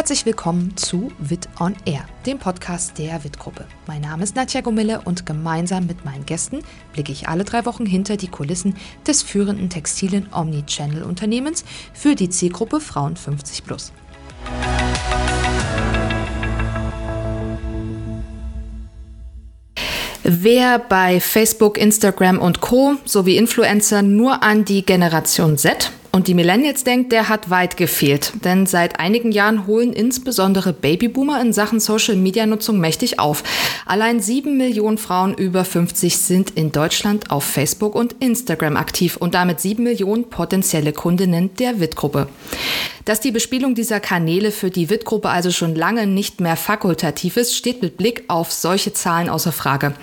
Herzlich willkommen zu Wit on Air, dem Podcast der Wit-Gruppe. Mein Name ist Nadja Gomille und gemeinsam mit meinen Gästen blicke ich alle drei Wochen hinter die Kulissen des führenden textilen Omnichannel-Unternehmens für die Zielgruppe Frauen 50 plus. Wer bei Facebook, Instagram und Co. sowie Influencer nur an die Generation Z und die Millennials denkt, der hat weit gefehlt. Denn seit einigen Jahren holen insbesondere Babyboomer in Sachen Social-Media-Nutzung mächtig auf. Allein sieben Millionen Frauen über 50 sind in Deutschland auf Facebook und Instagram aktiv und damit sieben Millionen potenzielle Kundinnen der WIT-Gruppe. Dass die Bespielung dieser Kanäle für die WIT-Gruppe also schon lange nicht mehr fakultativ ist, steht mit Blick auf solche Zahlen außer Frage.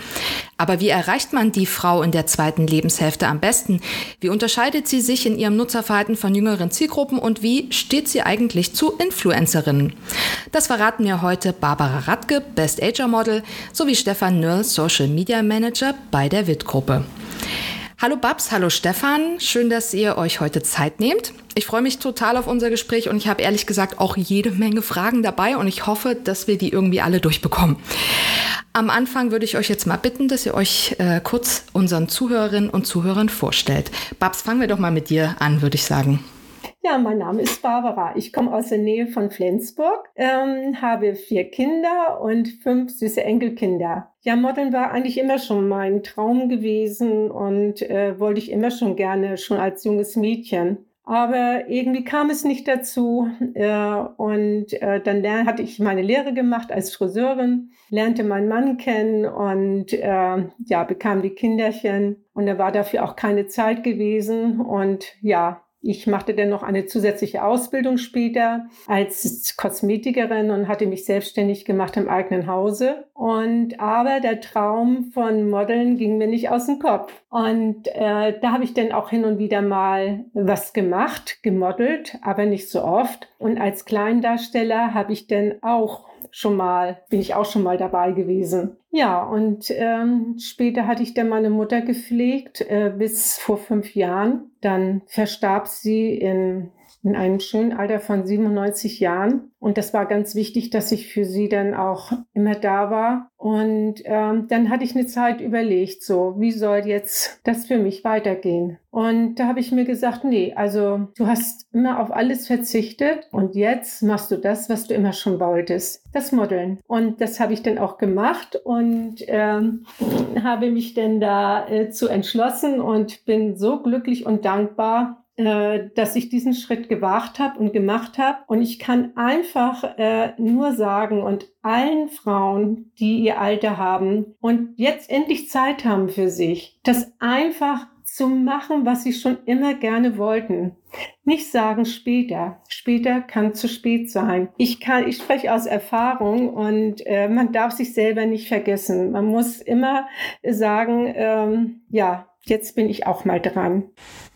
Aber wie erreicht man die Frau in der zweiten Lebenshälfte am besten? Wie unterscheidet sie sich in ihrem Nutzerverhalten von jüngeren Zielgruppen und wie steht sie eigentlich zu Influencerinnen? Das verraten mir heute Barbara Radke, Best Ager Model, sowie Stefan Nörl, Social Media Manager bei der WIT-Gruppe. Hallo Babs, hallo Stefan, schön, dass ihr euch heute Zeit nehmt. Ich freue mich total auf unser Gespräch und ich habe ehrlich gesagt auch jede Menge Fragen dabei und ich hoffe, dass wir die irgendwie alle durchbekommen. Am Anfang würde ich euch jetzt mal bitten, dass ihr euch äh, kurz unseren Zuhörerinnen und Zuhörern vorstellt. Babs, fangen wir doch mal mit dir an, würde ich sagen. Ja, mein Name ist Barbara. Ich komme aus der Nähe von Flensburg, ähm, habe vier Kinder und fünf süße Enkelkinder. Ja, Modeln war eigentlich immer schon mein Traum gewesen und äh, wollte ich immer schon gerne, schon als junges Mädchen. Aber irgendwie kam es nicht dazu. Äh, und äh, dann hatte ich meine Lehre gemacht als Friseurin, lernte meinen Mann kennen und äh, ja, bekam die Kinderchen. Und da war dafür auch keine Zeit gewesen. Und ja, ich machte dann noch eine zusätzliche Ausbildung später als Kosmetikerin und hatte mich selbstständig gemacht im eigenen Hause. Und aber der Traum von Modeln ging mir nicht aus dem Kopf. Und äh, da habe ich dann auch hin und wieder mal was gemacht, gemodelt, aber nicht so oft. Und als Kleindarsteller habe ich dann auch schon mal, bin ich auch schon mal dabei gewesen. Ja, und ähm, später hatte ich dann meine Mutter gepflegt, äh, bis vor fünf Jahren. Dann verstarb sie in in einem schönen Alter von 97 Jahren. Und das war ganz wichtig, dass ich für sie dann auch immer da war. Und ähm, dann hatte ich eine Zeit überlegt, so, wie soll jetzt das für mich weitergehen? Und da habe ich mir gesagt, nee, also du hast immer auf alles verzichtet und jetzt machst du das, was du immer schon wolltest, das Modeln. Und das habe ich dann auch gemacht und ähm, habe mich dann da äh, entschlossen und bin so glücklich und dankbar, äh, dass ich diesen Schritt gewagt habe und gemacht habe. Und ich kann einfach äh, nur sagen und allen Frauen, die ihr Alter haben und jetzt endlich Zeit haben für sich, das einfach zu machen, was sie schon immer gerne wollten. Nicht sagen später. Später kann zu spät sein. Ich kann, ich spreche aus Erfahrung und äh, man darf sich selber nicht vergessen. Man muss immer sagen, ähm, ja, jetzt bin ich auch mal dran.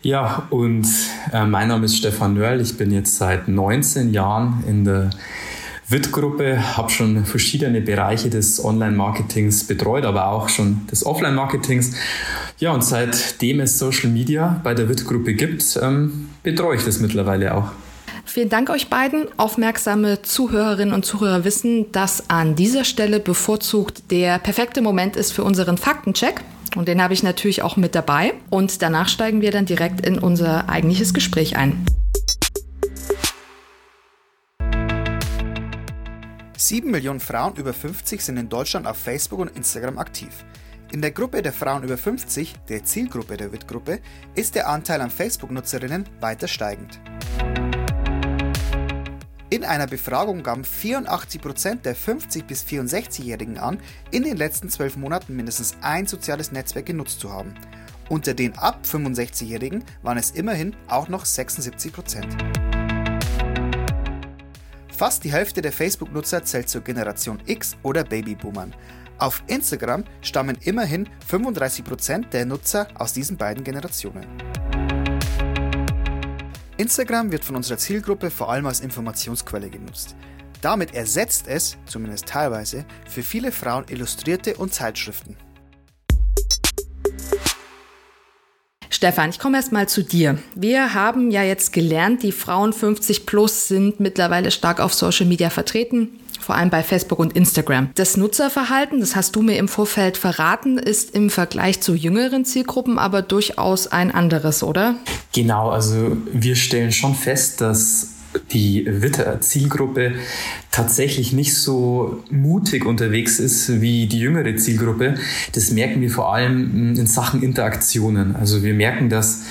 Ja, und äh, mein Name ist Stefan Nörl. Ich bin jetzt seit 19 Jahren in der WIT-Gruppe, habe schon verschiedene Bereiche des Online-Marketings betreut, aber auch schon des Offline-Marketings. Ja, und seitdem es Social Media bei der WIT-Gruppe gibt, ähm, betreue ich das mittlerweile auch. Vielen Dank euch beiden. Aufmerksame Zuhörerinnen und Zuhörer wissen, dass an dieser Stelle bevorzugt der perfekte Moment ist für unseren Faktencheck. Und den habe ich natürlich auch mit dabei. Und danach steigen wir dann direkt in unser eigentliches Gespräch ein. Sieben Millionen Frauen über 50 sind in Deutschland auf Facebook und Instagram aktiv. In der Gruppe der Frauen über 50, der Zielgruppe der WIT-Gruppe, ist der Anteil an Facebook-Nutzerinnen weiter steigend. In einer Befragung gaben 84% der 50- bis 64-Jährigen an, in den letzten 12 Monaten mindestens ein soziales Netzwerk genutzt zu haben. Unter den ab 65-Jährigen waren es immerhin auch noch 76%. Fast die Hälfte der Facebook-Nutzer zählt zur Generation X oder Babyboomern. Auf Instagram stammen immerhin 35% der Nutzer aus diesen beiden Generationen. Instagram wird von unserer Zielgruppe vor allem als Informationsquelle genutzt. Damit ersetzt es, zumindest teilweise, für viele Frauen Illustrierte und Zeitschriften. Stefan, ich komme erst mal zu dir. Wir haben ja jetzt gelernt, die Frauen 50 plus sind mittlerweile stark auf Social Media vertreten vor allem bei Facebook und Instagram. Das Nutzerverhalten, das hast du mir im Vorfeld verraten, ist im Vergleich zu jüngeren Zielgruppen aber durchaus ein anderes, oder? Genau, also wir stellen schon fest, dass die Witter-Zielgruppe tatsächlich nicht so mutig unterwegs ist wie die jüngere Zielgruppe. Das merken wir vor allem in Sachen Interaktionen. Also wir merken, dass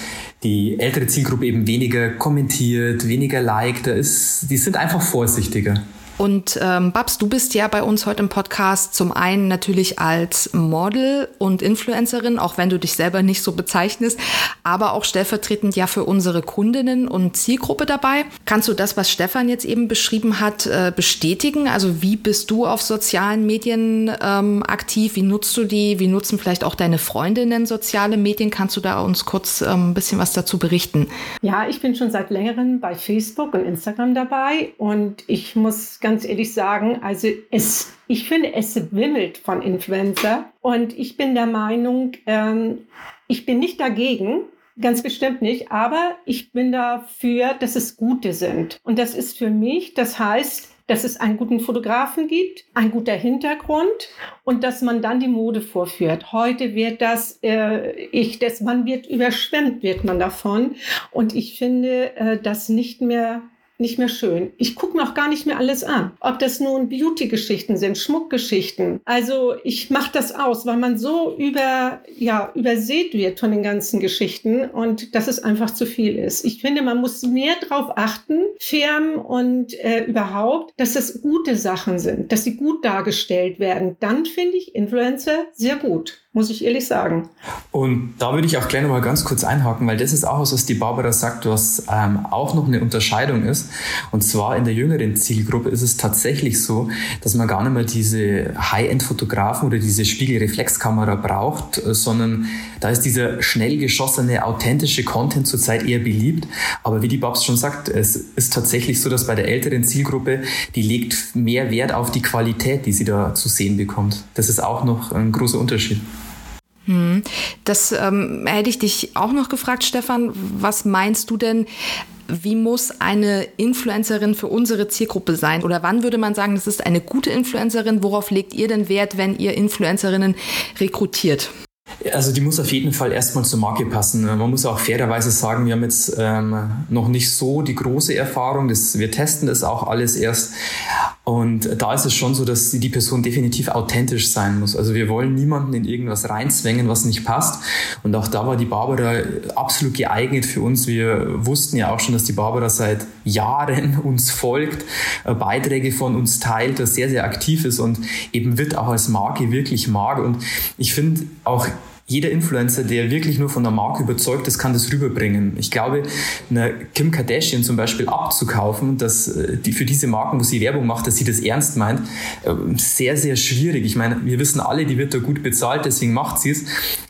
die ältere Zielgruppe eben weniger kommentiert, weniger liked, da ist, die sind einfach vorsichtiger. Und ähm, Babs, du bist ja bei uns heute im Podcast zum einen natürlich als Model und Influencerin, auch wenn du dich selber nicht so bezeichnest, aber auch stellvertretend ja für unsere Kundinnen und Zielgruppe dabei. Kannst du das, was Stefan jetzt eben beschrieben hat, äh, bestätigen? Also wie bist du auf sozialen Medien ähm, aktiv? Wie nutzt du die? Wie nutzen vielleicht auch deine Freundinnen soziale Medien? Kannst du da uns kurz ähm, ein bisschen was dazu berichten? Ja, ich bin schon seit längerem bei Facebook und Instagram dabei und ich muss ganz ganz ehrlich sagen, also es, ich finde, es wimmelt von Influencer und ich bin der Meinung, ähm, ich bin nicht dagegen, Ganz bestimmt nicht, aber ich bin dafür, dass es gute sind. Und das ist für mich, das heißt, dass es einen guten Fotografen gibt, ein guter Hintergrund und dass man dann die Mode vorführt. Heute wird das, äh, ich, das, man wird überschwemmt, wird man davon. Und ich finde äh, das nicht mehr nicht mehr schön. Ich gucke mir auch gar nicht mehr alles an. Ob das nun Beauty-Geschichten sind, Schmuckgeschichten. Also ich mache das aus, weil man so über, ja, übersät wird von den ganzen Geschichten und dass es einfach zu viel ist. Ich finde, man muss mehr darauf achten, Firmen und äh, überhaupt, dass das gute Sachen sind, dass sie gut dargestellt werden. Dann finde ich Influencer sehr gut muss ich ehrlich sagen. Und da würde ich auch noch mal ganz kurz einhaken, weil das ist auch was, was die Barbara sagt, was ähm, auch noch eine Unterscheidung ist. Und zwar in der jüngeren Zielgruppe ist es tatsächlich so, dass man gar nicht mehr diese High-End-Fotografen oder diese Spiegelreflexkamera braucht, äh, sondern da ist dieser schnell geschossene, authentische Content zurzeit eher beliebt. Aber wie die Babs schon sagt, es ist tatsächlich so, dass bei der älteren Zielgruppe, die legt mehr Wert auf die Qualität, die sie da zu sehen bekommt. Das ist auch noch ein großer Unterschied. Hm. Das ähm, hätte ich dich auch noch gefragt, Stefan. Was meinst du denn? Wie muss eine Influencerin für unsere Zielgruppe sein? Oder wann würde man sagen, das ist eine gute Influencerin? Worauf legt ihr denn Wert, wenn ihr Influencerinnen rekrutiert? Also die muss auf jeden Fall erstmal zur Marke passen. Man muss auch fairerweise sagen, wir haben jetzt ähm, noch nicht so die große Erfahrung. Das, wir testen das auch alles erst. Und da ist es schon so, dass die Person definitiv authentisch sein muss. Also wir wollen niemanden in irgendwas reinzwängen, was nicht passt. Und auch da war die Barbara absolut geeignet für uns. Wir wussten ja auch schon, dass die Barbara seit Jahren uns folgt, äh, Beiträge von uns teilt, sehr, sehr aktiv ist und eben wird auch als Marke wirklich mag. Und ich finde auch jeder Influencer, der wirklich nur von der Marke überzeugt ist, kann das rüberbringen. Ich glaube, eine Kim Kardashian zum Beispiel abzukaufen, dass äh, die für diese Marken, wo sie Werbung macht, dass sie das ernst meint, ähm, sehr, sehr schwierig. Ich meine, wir wissen alle, die wird da gut bezahlt, deswegen macht sie es.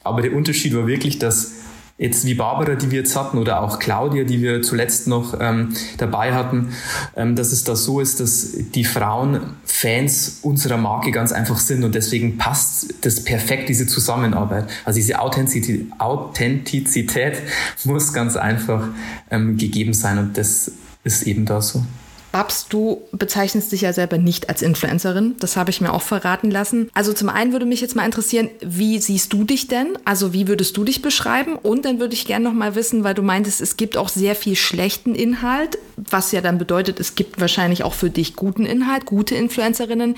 Aber der Unterschied war wirklich, dass jetzt wie Barbara, die wir jetzt hatten, oder auch Claudia, die wir zuletzt noch ähm, dabei hatten, ähm, dass es da so ist, dass die Frauen Fans unserer Marke ganz einfach sind und deswegen passt das perfekt, diese Zusammenarbeit. Also diese Authentizität, Authentizität muss ganz einfach ähm, gegeben sein und das ist eben da so. Babs, du bezeichnest dich ja selber nicht als Influencerin. Das habe ich mir auch verraten lassen. Also zum einen würde mich jetzt mal interessieren, wie siehst du dich denn? Also wie würdest du dich beschreiben? Und dann würde ich gerne noch mal wissen, weil du meintest, es gibt auch sehr viel schlechten Inhalt, was ja dann bedeutet, es gibt wahrscheinlich auch für dich guten Inhalt, gute Influencerinnen.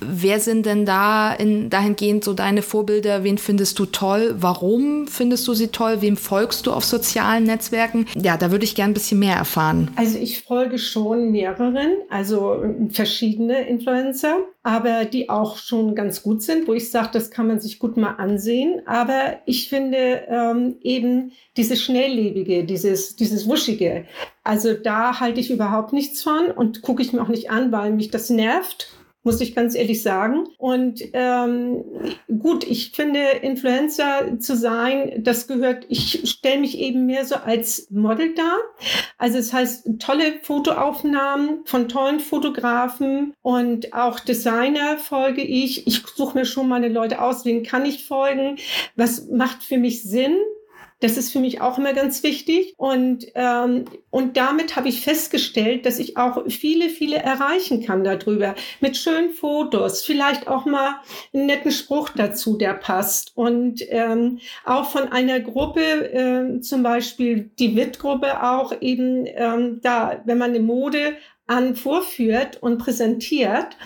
Wer sind denn da in, dahingehend so deine Vorbilder? Wen findest du toll? Warum findest du sie toll? Wem folgst du auf sozialen Netzwerken? Ja, da würde ich gerne ein bisschen mehr erfahren. Also ich folge schon mir mehreren, also verschiedene Influencer, aber die auch schon ganz gut sind, wo ich sage, das kann man sich gut mal ansehen. Aber ich finde ähm, eben dieses Schnelllebige, dieses, dieses Wuschige, also da halte ich überhaupt nichts von und gucke ich mir auch nicht an, weil mich das nervt muss ich ganz ehrlich sagen. Und ähm, gut, ich finde, Influencer zu sein, das gehört, ich stelle mich eben mehr so als Model dar. Also es heißt tolle Fotoaufnahmen von tollen Fotografen und auch Designer folge ich. Ich suche mir schon meine Leute aus, wen kann ich folgen, was macht für mich Sinn Das ist für mich auch immer ganz wichtig. Und, ähm, und damit habe ich festgestellt, dass ich auch viele, viele erreichen kann darüber. Mit schönen Fotos, vielleicht auch mal einen netten Spruch dazu, der passt. Und ähm, auch von einer Gruppe, äh, zum Beispiel die WIT-Gruppe auch eben ähm, da, wenn man eine Mode an vorführt und präsentiert,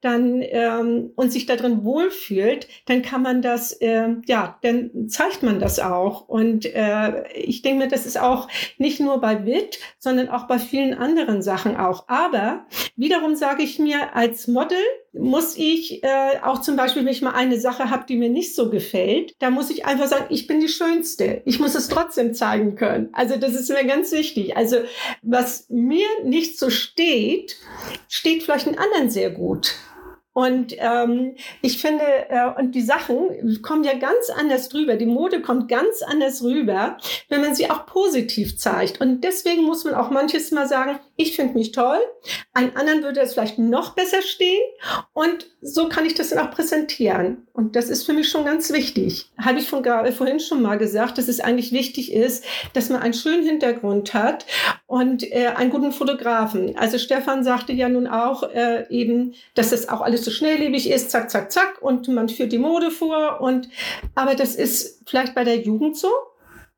dann ähm, und sich darin wohlfühlt, dann kann man das, äh, ja, dann zeigt man das auch. Und äh, ich denke mir, das ist auch nicht nur bei WIT, sondern auch bei vielen anderen Sachen auch. Aber wiederum sage ich mir, als Model muss ich äh, auch zum Beispiel, wenn ich mal eine Sache habe, die mir nicht so gefällt, da muss ich einfach sagen, ich bin die Schönste. Ich muss es trotzdem zeigen können. Also das ist mir ganz wichtig. Also was mir nicht so steht, steht vielleicht einen anderen sehr gut. Und ähm, ich finde, äh, und die Sachen kommen ja ganz anders drüber. Die Mode kommt ganz anders rüber, wenn man sie auch positiv zeigt. Und deswegen muss man auch manches Mal sagen, ich finde mich toll. Ein anderen würde es vielleicht noch besser stehen. Und so kann ich das dann auch präsentieren. Und das ist für mich schon ganz wichtig. Habe ich von, vorhin schon mal gesagt, dass es eigentlich wichtig ist, dass man einen schönen Hintergrund hat und äh, einen guten Fotografen. Also Stefan sagte ja nun auch äh, eben, dass das auch alles so schnelllebig ist, zack, zack, zack, und man führt die Mode vor. Und aber das ist vielleicht bei der Jugend so,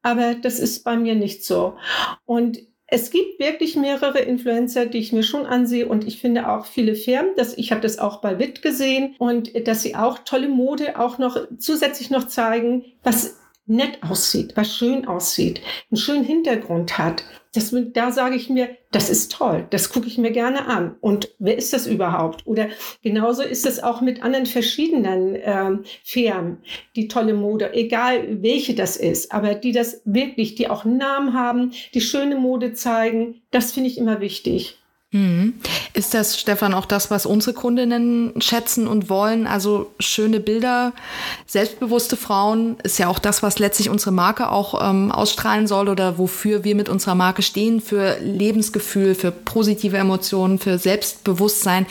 aber das ist bei mir nicht so. Und es gibt wirklich mehrere Influencer, die ich mir schon ansehe und ich finde auch viele Firmen, dass ich habe das auch bei Witt gesehen und dass sie auch tolle Mode auch noch zusätzlich noch zeigen, was nett aussieht, was schön aussieht, einen schönen Hintergrund hat, das, da sage ich mir, das ist toll, das gucke ich mir gerne an. Und wer ist das überhaupt? Oder genauso ist es auch mit anderen verschiedenen ähm, Firmen, die tolle Mode, egal welche das ist, aber die das wirklich, die auch Namen haben, die schöne Mode zeigen, das finde ich immer wichtig. Mhm. Ist das, Stefan, auch das, was unsere Kundinnen schätzen und wollen? Also schöne Bilder, selbstbewusste Frauen ist ja auch das, was letztlich unsere Marke auch ähm, ausstrahlen soll oder wofür wir mit unserer Marke stehen, für Lebensgefühl, für positive Emotionen, für Selbstbewusstsein.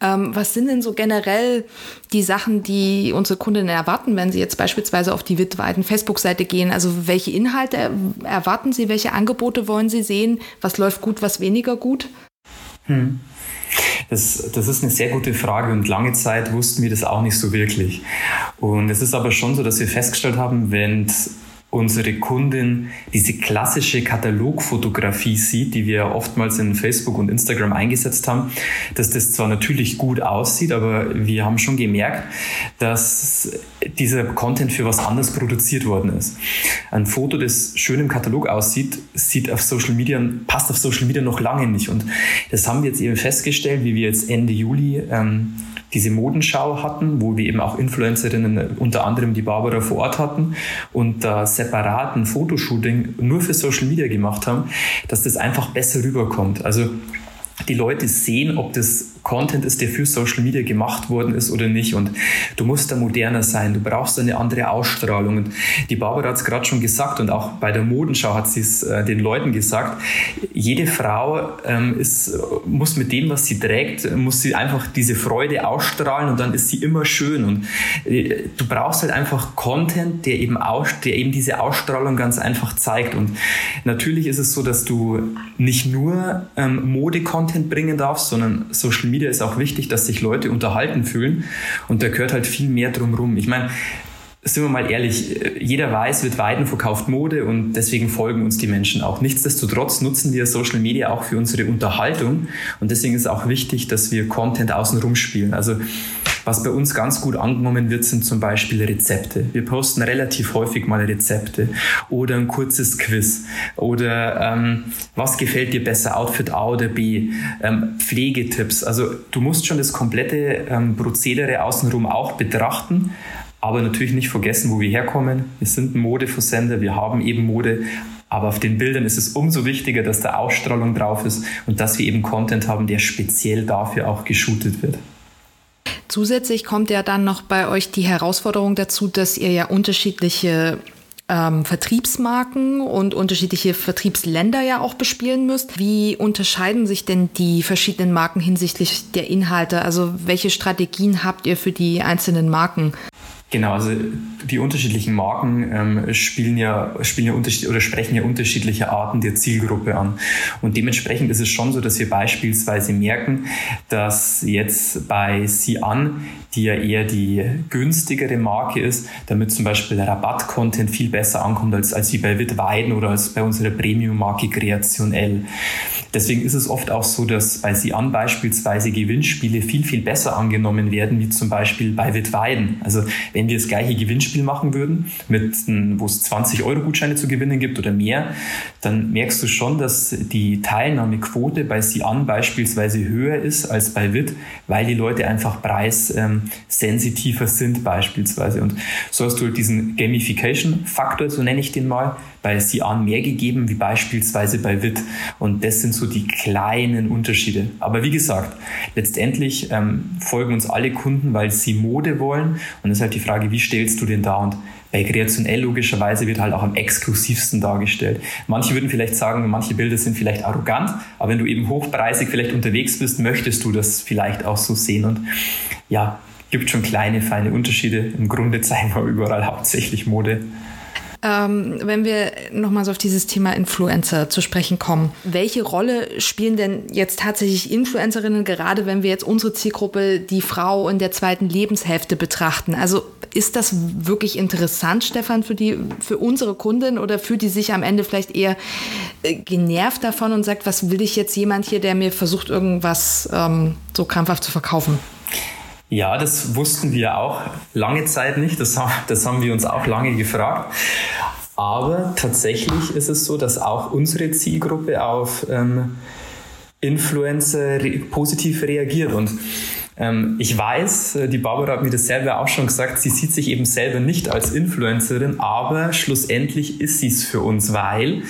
Ähm, was sind denn so generell die Sachen, die unsere Kundinnen erwarten, wenn sie jetzt beispielsweise auf die Witweiten Facebook-Seite gehen? Also welche Inhalte erwarten sie? Welche Angebote wollen sie sehen? Was läuft gut, was weniger gut? Hm. Das, das ist eine sehr gute Frage und lange Zeit wussten wir das auch nicht so wirklich. Und es ist aber schon so, dass wir festgestellt haben, wenn unsere Kundin diese klassische Katalogfotografie sieht, die wir oftmals in Facebook und Instagram eingesetzt haben, dass das zwar natürlich gut aussieht, aber wir haben schon gemerkt, dass dieser Content für was anderes produziert worden ist. Ein Foto, das schön im Katalog aussieht, sieht auf Social Media, passt auf Social Media noch lange nicht. Und das haben wir jetzt eben festgestellt, wie wir jetzt Ende Juli ähm, diese Modenschau hatten, wo wir eben auch Influencerinnen, unter anderem die Barbara vor Ort hatten und da separaten Fotoshooting nur für Social Media gemacht haben, dass das einfach besser rüberkommt. Also die Leute sehen, ob das Content ist, der für Social Media gemacht worden ist oder nicht. Und du musst da moderner sein, du brauchst eine andere Ausstrahlung. Und die Barbara hat es gerade schon gesagt und auch bei der Modenschau hat sie es äh, den Leuten gesagt. Jede Frau ähm, ist, muss mit dem, was sie trägt, muss sie einfach diese Freude ausstrahlen und dann ist sie immer schön. Und äh, du brauchst halt einfach Content, der eben, aus, der eben diese Ausstrahlung ganz einfach zeigt. Und natürlich ist es so, dass du nicht nur ähm, Mode-Content bringen darfst, sondern Social Media Media ist auch wichtig, dass sich Leute unterhalten fühlen und da gehört halt viel mehr drumherum. Ich meine, sind wir mal ehrlich, jeder weiß, wird Weiden verkauft Mode und deswegen folgen uns die Menschen auch. Nichtsdestotrotz nutzen wir Social Media auch für unsere Unterhaltung und deswegen ist es auch wichtig, dass wir Content außenrum spielen. Also was bei uns ganz gut angenommen wird, sind zum Beispiel Rezepte. Wir posten relativ häufig mal Rezepte oder ein kurzes Quiz oder ähm, was gefällt dir besser, Outfit A oder B, ähm, Pflegetipps. Also du musst schon das komplette ähm, Prozedere außenrum auch betrachten, aber natürlich nicht vergessen, wo wir herkommen. Wir sind ein Modeversender, wir haben eben Mode, aber auf den Bildern ist es umso wichtiger, dass da Ausstrahlung drauf ist und dass wir eben Content haben, der speziell dafür auch geshootet wird. Zusätzlich kommt ja dann noch bei euch die Herausforderung dazu, dass ihr ja unterschiedliche ähm, Vertriebsmarken und unterschiedliche Vertriebsländer ja auch bespielen müsst. Wie unterscheiden sich denn die verschiedenen Marken hinsichtlich der Inhalte? Also welche Strategien habt ihr für die einzelnen Marken? Genau, also die unterschiedlichen Marken ähm, spielen ja, spielen ja unterschied oder sprechen ja unterschiedliche Arten der Zielgruppe an. Und dementsprechend ist es schon so, dass wir beispielsweise merken, dass jetzt bei Sie an, die ja eher die günstigere Marke ist, damit zum Beispiel Rabatt-Content viel besser ankommt als, als wie bei Wittweiden oder als bei unserer Premium-Marke Kreation L. Deswegen ist es oft auch so, dass bei Sie an beispielsweise Gewinnspiele viel, viel besser angenommen werden, wie zum Beispiel bei Wittweiden. Also wenn wir das gleiche Gewinnspiel machen würden, mit, wo es 20 Euro Gutscheine zu gewinnen gibt oder mehr, dann merkst du schon, dass die Teilnahmequote bei Sie an beispielsweise höher ist als bei WIT, weil die Leute einfach preissensitiver sind beispielsweise. Und so hast du halt diesen Gamification-Faktor, so nenne ich den mal, bei Sian mehr gegeben wie beispielsweise bei WIT. Und das sind so die kleinen Unterschiede. Aber wie gesagt, letztendlich ähm, folgen uns alle Kunden, weil sie Mode wollen. Und es ist halt die Frage, wie stellst du den da? Und bei Kreation L logischerweise wird halt auch am exklusivsten dargestellt. Manche würden vielleicht sagen, manche Bilder sind vielleicht arrogant, aber wenn du eben hochpreisig vielleicht unterwegs bist, möchtest du das vielleicht auch so sehen. Und ja, gibt schon kleine, feine Unterschiede. Im Grunde zeigen wir überall hauptsächlich Mode. Ähm, wenn wir nochmal so auf dieses Thema Influencer zu sprechen kommen, welche Rolle spielen denn jetzt tatsächlich Influencerinnen, gerade wenn wir jetzt unsere Zielgruppe, die Frau in der zweiten Lebenshälfte betrachten? Also ist das wirklich interessant, Stefan, für, die, für unsere Kundin oder fühlt die sich am Ende vielleicht eher äh, genervt davon und sagt, was will ich jetzt jemand hier, der mir versucht, irgendwas ähm, so krampfhaft zu verkaufen? Ja, das wussten wir auch lange Zeit nicht. Das, das haben wir uns auch lange gefragt. Aber tatsächlich ist es so, dass auch unsere Zielgruppe auf ähm, Influencer re positiv reagiert. Und ähm, ich weiß, äh, die Barbara hat mir das selber auch schon gesagt, sie sieht sich eben selber nicht als Influencerin, aber schlussendlich ist sie es für uns, weil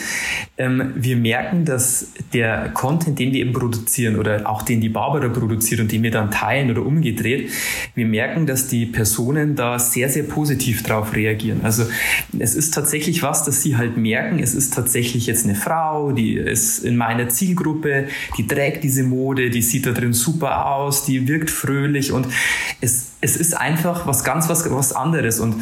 ähm, wir merken, dass der Content, den wir eben produzieren oder auch den die Barbara produziert und den wir dann teilen oder umgedreht, wir merken, dass die Personen da sehr, sehr positiv drauf reagieren. Also es ist tatsächlich was, dass sie halt merken, es ist tatsächlich jetzt eine Frau, die ist in meiner Zielgruppe, die trägt diese Mode, die sieht da drin super aus, die wirkt fröhlich und es, es ist einfach was ganz was, was anderes und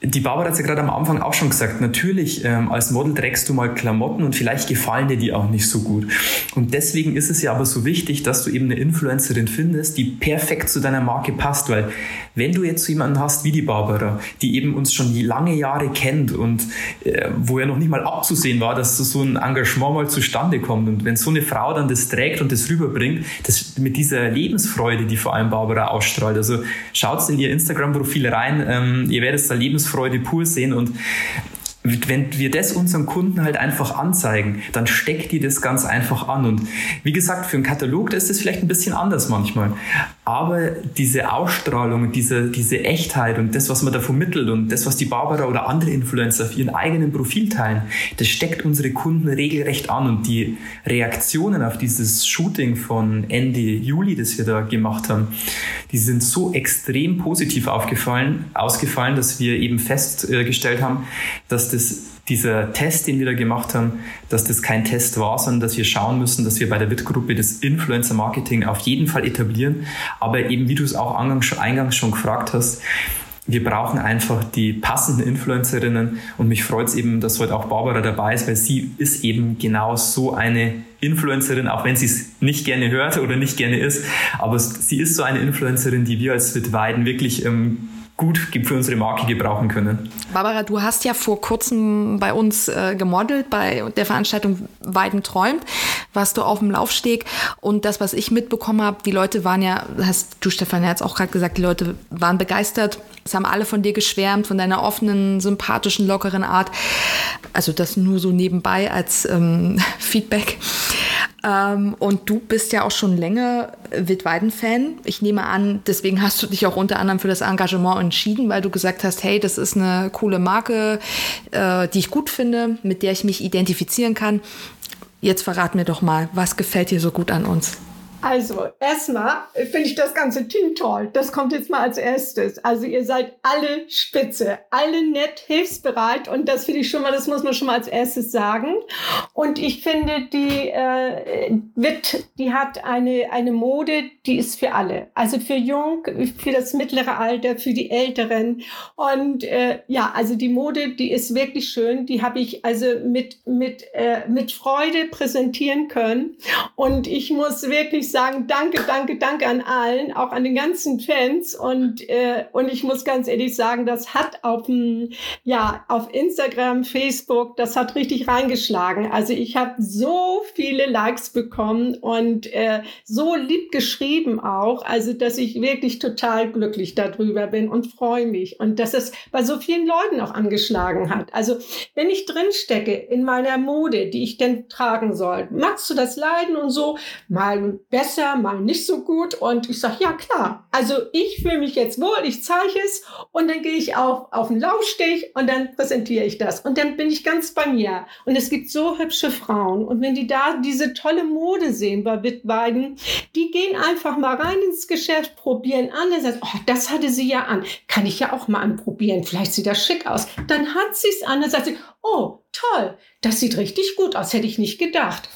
die Barbara hat es ja gerade am Anfang auch schon gesagt, natürlich ähm, als Model trägst du mal Klamotten und vielleicht gefallen dir die auch nicht so gut. Und deswegen ist es ja aber so wichtig, dass du eben eine Influencerin findest, die perfekt zu deiner Marke passt, weil wenn du jetzt so jemanden hast wie die Barbara, die eben uns schon lange Jahre kennt und äh, wo ja noch nicht mal abzusehen war, dass so ein Engagement mal zustande kommt und wenn so eine Frau dann das trägt und das rüberbringt, das mit dieser Lebensfreude, die vor allem Barbara ausstrahlt. Also schaut in ihr Instagram-Profil rein, ähm, ihr werdet da Lebensfreude pur sehen und wenn wir das unseren Kunden halt einfach anzeigen, dann steckt die das ganz einfach an. Und wie gesagt, für einen Katalog, da ist das vielleicht ein bisschen anders manchmal. Aber diese Ausstrahlung, diese, diese Echtheit und das, was man da vermittelt und das, was die Barbara oder andere Influencer auf ihren eigenen Profil teilen, das steckt unsere Kunden regelrecht an. Und die Reaktionen auf dieses Shooting von Ende Juli, das wir da gemacht haben, die sind so extrem positiv aufgefallen, ausgefallen, dass wir eben festgestellt haben, dass das dieser Test, den wir da gemacht haben, dass das kein Test war, sondern dass wir schauen müssen, dass wir bei der WIT-Gruppe das Influencer-Marketing auf jeden Fall etablieren. Aber eben, wie du es auch eingangs schon gefragt hast, wir brauchen einfach die passenden Influencerinnen und mich freut es eben, dass heute auch Barbara dabei ist, weil sie ist eben genau so eine Influencerin, auch wenn sie es nicht gerne hört oder nicht gerne ist, aber sie ist so eine Influencerin, die wir als Wit Weiden wirklich ähm, gut für unsere Marke gebrauchen können. Barbara, du hast ja vor kurzem bei uns äh, gemodelt bei der Veranstaltung Weiden träumt, warst du auf dem Laufsteg und das, was ich mitbekommen habe, die Leute waren ja, hast du Stefan ja jetzt auch gerade gesagt, die Leute waren begeistert. Es haben alle von dir geschwärmt, von deiner offenen, sympathischen, lockeren Art. Also das nur so nebenbei als ähm, Feedback. Ähm, und du bist ja auch schon länger Wildweiden-Fan. Ich nehme an, deswegen hast du dich auch unter anderem für das Engagement entschieden, weil du gesagt hast, hey, das ist eine coole Marke, äh, die ich gut finde, mit der ich mich identifizieren kann. Jetzt verrat mir doch mal, was gefällt dir so gut an uns? Also, erstmal finde ich das ganze Team toll. Das kommt jetzt mal als erstes. Also, ihr seid alle spitze, alle nett, hilfsbereit und das finde ich schon mal, das muss man schon mal als erstes sagen. Und ich finde, die äh, wird, die hat eine, eine Mode, die ist für alle. Also für jung, für das mittlere Alter, für die Älteren. Und äh, ja, also die Mode, die ist wirklich schön. Die habe ich also mit, mit, äh, mit Freude präsentieren können. Und ich muss wirklich ich sagen, danke, danke, danke an allen, auch an den ganzen Fans. Und, äh, und ich muss ganz ehrlich sagen, das hat auf, ja, auf Instagram, Facebook, das hat richtig reingeschlagen. Also ich habe so viele Likes bekommen und äh, so lieb geschrieben auch, also dass ich wirklich total glücklich darüber bin und freue mich. Und dass es bei so vielen Leuten auch angeschlagen hat. Also wenn ich drinstecke in meiner Mode, die ich denn tragen soll, magst du das Leiden und so, mal besser, mal nicht so gut. Und ich sage, ja klar, also ich fühle mich jetzt wohl, ich zeige es und dann gehe ich auf, auf den Laufsteg und dann präsentiere ich das. Und dann bin ich ganz bei mir. Und es gibt so hübsche Frauen. Und wenn die da diese tolle Mode sehen bei Wittweiden, die gehen einfach mal rein ins Geschäft, probieren an und sagen, oh, das hatte sie ja an. Kann ich ja auch mal anprobieren. Vielleicht sieht das schick aus. Dann hat sie es an und sagt sie, oh, toll, das sieht richtig gut aus, hätte ich nicht gedacht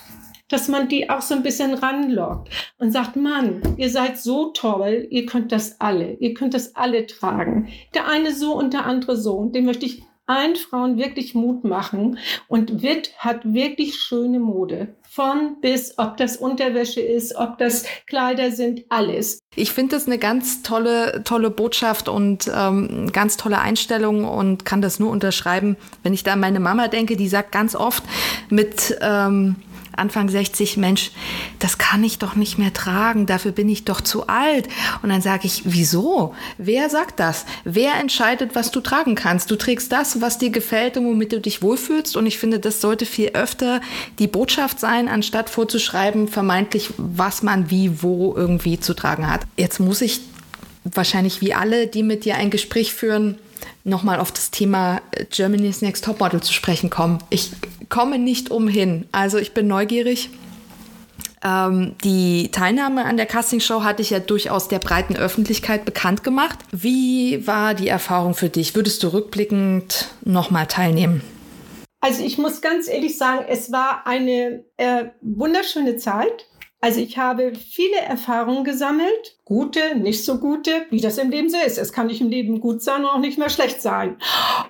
dass man die auch so ein bisschen ranlockt und sagt, Mann, ihr seid so toll, ihr könnt das alle, ihr könnt das alle tragen. Der eine so und der andere so. Und dem möchte ich allen Frauen wirklich Mut machen. Und Witt hat wirklich schöne Mode. Von bis, ob das Unterwäsche ist, ob das Kleider sind, alles. Ich finde das eine ganz tolle, tolle Botschaft und ähm, ganz tolle Einstellung und kann das nur unterschreiben. Wenn ich da an meine Mama denke, die sagt ganz oft mit ähm, Anfang 60, Mensch, das kann ich doch nicht mehr tragen, dafür bin ich doch zu alt. Und dann sage ich, wieso? Wer sagt das? Wer entscheidet, was du tragen kannst? Du trägst das, was dir gefällt und womit du dich wohlfühlst. Und ich finde, das sollte viel öfter die Botschaft sein, anstatt vorzuschreiben, vermeintlich, was man wie, wo irgendwie zu tragen hat. Jetzt muss ich wahrscheinlich wie alle, die mit dir ein Gespräch führen, nochmal auf das Thema Germany's Next Topmodel zu sprechen kommen. Ich komme nicht umhin. Also ich bin neugierig. Ähm, die Teilnahme an der Castingshow hatte ich ja durchaus der breiten Öffentlichkeit bekannt gemacht. Wie war die Erfahrung für dich? Würdest du rückblickend nochmal teilnehmen? Also ich muss ganz ehrlich sagen, es war eine äh, wunderschöne Zeit. Also ich habe viele Erfahrungen gesammelt, gute, nicht so gute, wie das im Leben so ist. Es kann nicht im Leben gut sein und auch nicht mehr schlecht sein.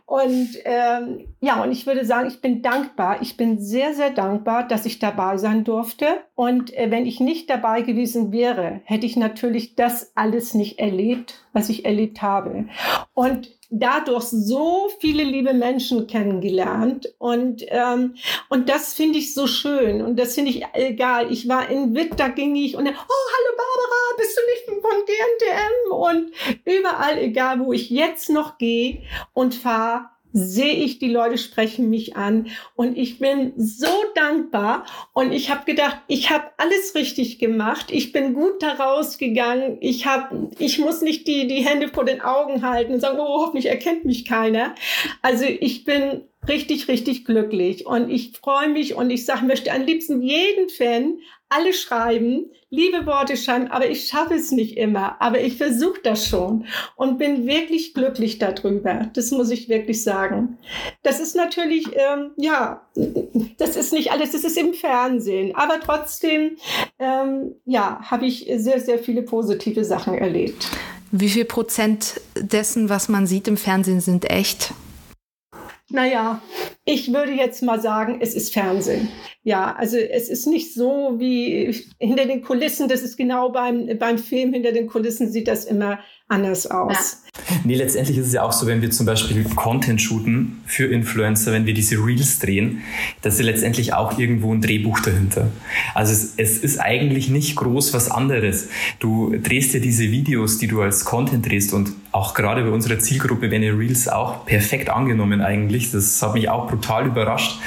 Und ähm, ja, und ich würde sagen, ich bin dankbar. Ich bin sehr, sehr dankbar, dass ich dabei sein durfte. Und äh, wenn ich nicht dabei gewesen wäre, hätte ich natürlich das alles nicht erlebt, was ich erlebt habe. Und dadurch so viele liebe Menschen kennengelernt und ähm, und das finde ich so schön und das finde ich egal. Ich war in Witt, da ging ich und oh hallo Barbara, bist du nicht von GNTM und überall, egal wo ich jetzt noch gehe und fahre, sehe ich, die Leute sprechen mich an. Und ich bin so dankbar. Und ich habe gedacht, ich habe alles richtig gemacht, ich bin gut daraus gegangen, ich habe, ich muss nicht die die Hände vor den Augen halten und sagen, oh, hoffentlich erkennt mich keiner. Also ich bin richtig, richtig glücklich und ich freue mich und ich sage, möchte am liebsten jeden Fan alle schreiben, liebe Worte schreiben, aber ich schaffe es nicht immer. Aber ich versuche das schon und bin wirklich glücklich darüber. Das muss ich wirklich sagen. Das ist natürlich, ähm, ja, das ist nicht alles, das ist im Fernsehen. Aber trotzdem, ähm, ja, habe ich sehr, sehr viele positive Sachen erlebt. Wie viel Prozent dessen, was man sieht im Fernsehen, sind echt? Naja, ich würde jetzt mal sagen, es ist Fernsehen. Ja, also es ist nicht so wie hinter den Kulissen, das ist genau beim, beim Film, hinter den Kulissen sieht das immer anders aus. Ja. Nee, letztendlich ist es ja auch so, wenn wir zum Beispiel Content shooten für Influencer, wenn wir diese Reels drehen, dass ist letztendlich auch irgendwo ein Drehbuch dahinter. Also es, es ist eigentlich nicht groß was anderes. Du drehst ja diese Videos, die du als Content drehst und auch gerade bei unserer Zielgruppe werden Reels auch perfekt angenommen eigentlich. Das hat mich auch brutal überrascht.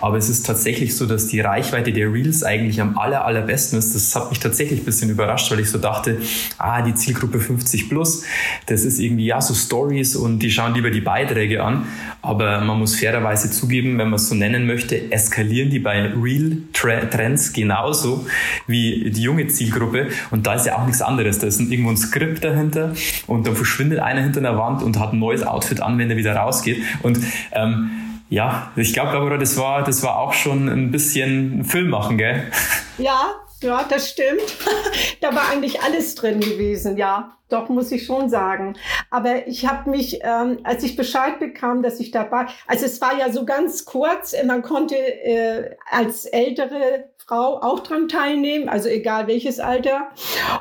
Aber es ist tatsächlich so, dass die Reichweite der Reels eigentlich am aller, allerbesten ist. Das hat mich tatsächlich ein bisschen überrascht, weil ich so dachte, ah, die Zielgruppe 50 plus, das ist irgendwie ja so Stories und die schauen lieber die Beiträge an. Aber man muss fairerweise zugeben, wenn man es so nennen möchte, eskalieren die bei Real-Trends genauso wie die junge Zielgruppe. Und da ist ja auch nichts anderes. Da ist irgendwo ein Skript dahinter und dann verschwindet einer hinter einer Wand und hat ein neues Outfit an, wenn er wieder rausgeht. Und ähm, ja, ich glaube, Barbara, das war, das war auch schon ein bisschen Film machen, gell? Ja, ja, das stimmt. da war eigentlich alles drin gewesen, ja. Doch, muss ich schon sagen. Aber ich habe mich, ähm, als ich Bescheid bekam, dass ich dabei, also es war ja so ganz kurz, man konnte äh, als ältere Frau auch dran teilnehmen, also egal welches Alter.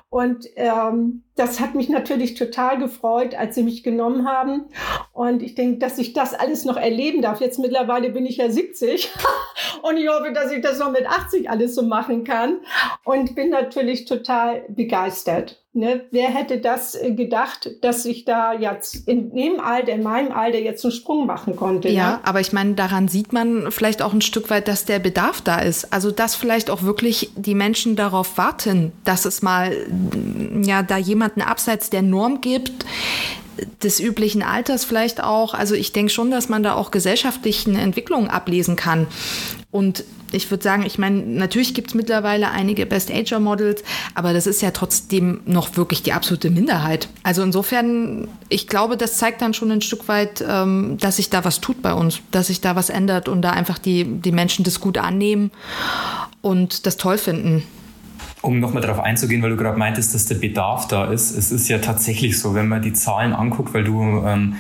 Und ähm, das hat mich natürlich total gefreut, als sie mich genommen haben. Und ich denke, dass ich das alles noch erleben darf. Jetzt mittlerweile bin ich ja 70 und ich hoffe, dass ich das noch mit 80 alles so machen kann. Und bin natürlich total begeistert. Ne? Wer hätte das äh, gedacht, dass ich da jetzt in dem Alter, in meinem Alter jetzt einen Sprung machen konnte? Ja, ne? aber ich meine, daran sieht man vielleicht auch ein Stück weit, dass der Bedarf da ist. Also, dass vielleicht auch wirklich die Menschen darauf warten, dass es mal, ja, da jemanden abseits der Norm gibt, des üblichen Alters vielleicht auch. Also ich denke schon, dass man da auch gesellschaftlichen Entwicklungen ablesen kann. Und ich würde sagen, ich meine, natürlich gibt es mittlerweile einige Best-Ager-Models, aber das ist ja trotzdem noch wirklich die absolute Minderheit. Also insofern, ich glaube, das zeigt dann schon ein Stück weit, ähm, dass sich da was tut bei uns, dass sich da was ändert und da einfach die, die Menschen das gut annehmen und das toll finden. Um nochmal darauf einzugehen, weil du gerade meintest, dass der Bedarf da ist. Es ist ja tatsächlich so, wenn man die Zahlen anguckt, weil du ähm,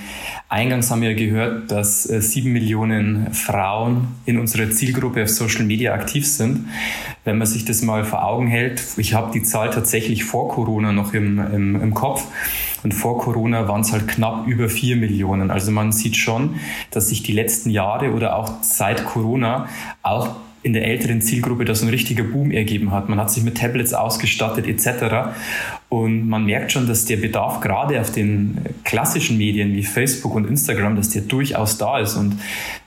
eingangs haben wir gehört, dass äh, sieben Millionen Frauen in unserer Zielgruppe auf Social Media aktiv sind. Wenn man sich das mal vor Augen hält, ich habe die Zahl tatsächlich vor Corona noch im, im, im Kopf. Und vor Corona waren es halt knapp über vier Millionen. Also man sieht schon, dass sich die letzten Jahre oder auch seit Corona auch in der älteren Zielgruppe da so ein richtiger Boom ergeben hat. Man hat sich mit Tablets ausgestattet etc. Und man merkt schon, dass der Bedarf gerade auf den klassischen Medien wie Facebook und Instagram, dass der durchaus da ist. Und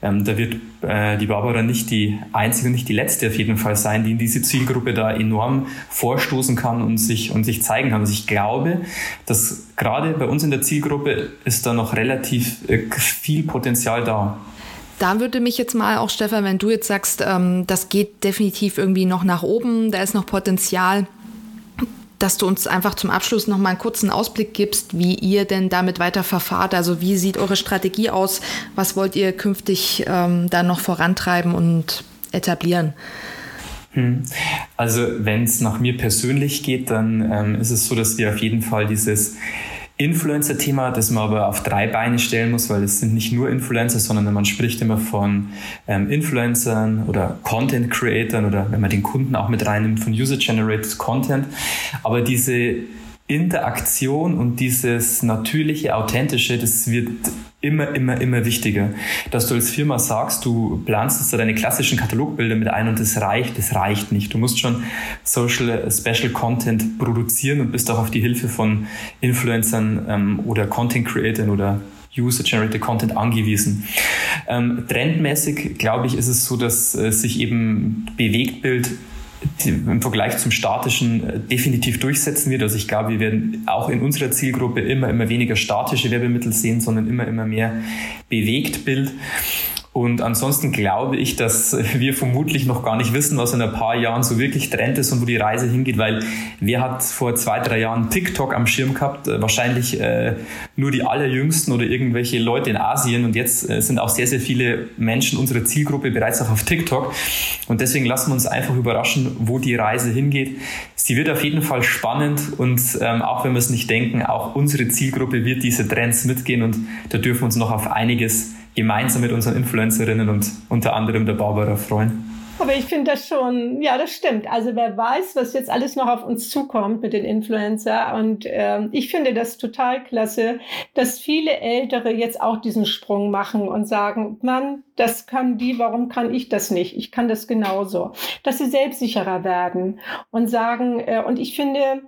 ähm, da wird äh, die Barbara nicht die einzige und nicht die letzte auf jeden Fall sein, die in diese Zielgruppe da enorm vorstoßen kann und sich, und sich zeigen kann. Also ich glaube, dass gerade bei uns in der Zielgruppe ist da noch relativ äh, viel Potenzial da. Da würde mich jetzt mal auch, Stefan, wenn du jetzt sagst, ähm, das geht definitiv irgendwie noch nach oben, da ist noch Potenzial, dass du uns einfach zum Abschluss noch mal einen kurzen Ausblick gibst, wie ihr denn damit weiter verfahrt. Also wie sieht eure Strategie aus? Was wollt ihr künftig ähm, da noch vorantreiben und etablieren? Hm. Also wenn es nach mir persönlich geht, dann ähm, ist es so, dass wir auf jeden Fall dieses Influencer-Thema, das man aber auf drei Beine stellen muss, weil es sind nicht nur Influencer, sondern man spricht immer von ähm, Influencern oder Content-Creatern oder wenn man den Kunden auch mit reinnimmt, von User-Generated Content. Aber diese Interaktion und dieses natürliche, authentische, das wird immer, immer, immer wichtiger. Dass du als Firma sagst, du planst jetzt deine klassischen Katalogbilder mit ein und das reicht, das reicht nicht. Du musst schon Social äh, Special Content produzieren und bist auch auf die Hilfe von Influencern ähm, oder Content Creators oder User-Generated Content angewiesen. Ähm, trendmäßig, glaube ich, ist es so, dass äh, sich eben Bewegtbild im Vergleich zum statischen äh, definitiv durchsetzen wird. Also ich glaube, wir werden auch in unserer Zielgruppe immer, immer weniger statische Werbemittel sehen, sondern immer, immer mehr Bewegtbild. Und ansonsten glaube ich, dass wir vermutlich noch gar nicht wissen, was in ein paar Jahren so wirklich Trend ist und wo die Reise hingeht, weil wer hat vor zwei, drei Jahren TikTok am Schirm gehabt? Äh, wahrscheinlich äh, nur die allerjüngsten oder irgendwelche Leute in Asien. Und jetzt äh, sind auch sehr, sehr viele Menschen unserer Zielgruppe bereits auch auf TikTok. Und deswegen lassen wir uns einfach überraschen, wo die Reise hingeht. Sie wird auf jeden Fall spannend und ähm, auch wenn wir es nicht denken, auch unsere Zielgruppe wird diese Trends mitgehen und da dürfen wir uns noch auf einiges gemeinsam mit unseren Influencerinnen und unter anderem der Barbara freuen. Aber ich finde das schon, ja, das stimmt. Also wer weiß, was jetzt alles noch auf uns zukommt mit den Influencer. Und ähm, ich finde das total klasse, dass viele Ältere jetzt auch diesen Sprung machen und sagen, Mann, das kann die, warum kann ich das nicht? Ich kann das genauso. Dass sie selbstsicherer werden und sagen, äh, und ich finde,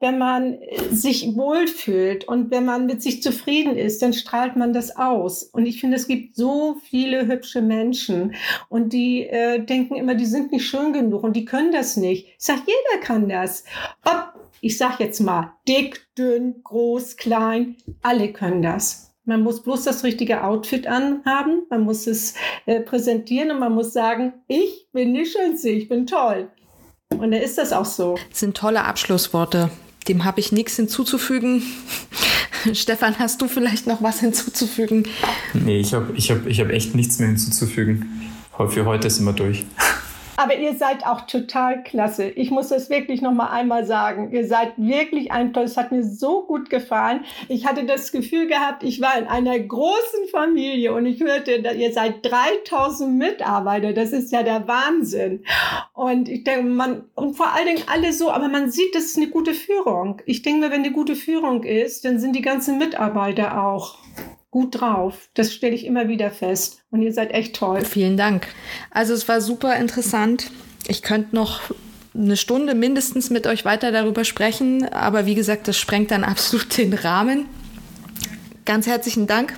wenn man sich wohlfühlt und wenn man mit sich zufrieden ist, dann strahlt man das aus. Und ich finde, es gibt so viele hübsche Menschen und die äh, denken immer, die sind nicht schön genug und die können das nicht. Ich sage, jeder kann das. Ob, ich sage jetzt mal, dick, dünn, groß, klein, alle können das. Man muss bloß das richtige Outfit anhaben, man muss es äh, präsentieren und man muss sagen, ich bin die Schönste, ich bin toll. Und dann ist das auch so. Das sind tolle Abschlussworte. Dem habe ich nichts hinzuzufügen. Stefan, hast du vielleicht noch was hinzuzufügen? Nee, ich habe ich hab, ich hab echt nichts mehr hinzuzufügen. Für heute sind wir durch. Aber ihr seid auch total klasse. Ich muss das wirklich noch mal einmal sagen. Ihr seid wirklich ein tolles. Es hat mir so gut gefallen. Ich hatte das Gefühl gehabt, ich war in einer großen Familie und ich hörte, ihr seid 3000 Mitarbeiter. Das ist ja der Wahnsinn. Und ich denke, man, und vor allen Dingen alle so, aber man sieht, das ist eine gute Führung. Ich denke mir, wenn eine gute Führung ist, dann sind die ganzen Mitarbeiter auch gut drauf. Das stelle ich immer wieder fest. Und ihr seid echt toll. Vielen Dank. Also es war super interessant. Ich könnte noch eine Stunde mindestens mit euch weiter darüber sprechen, aber wie gesagt, das sprengt dann absolut den Rahmen. Ganz herzlichen Dank.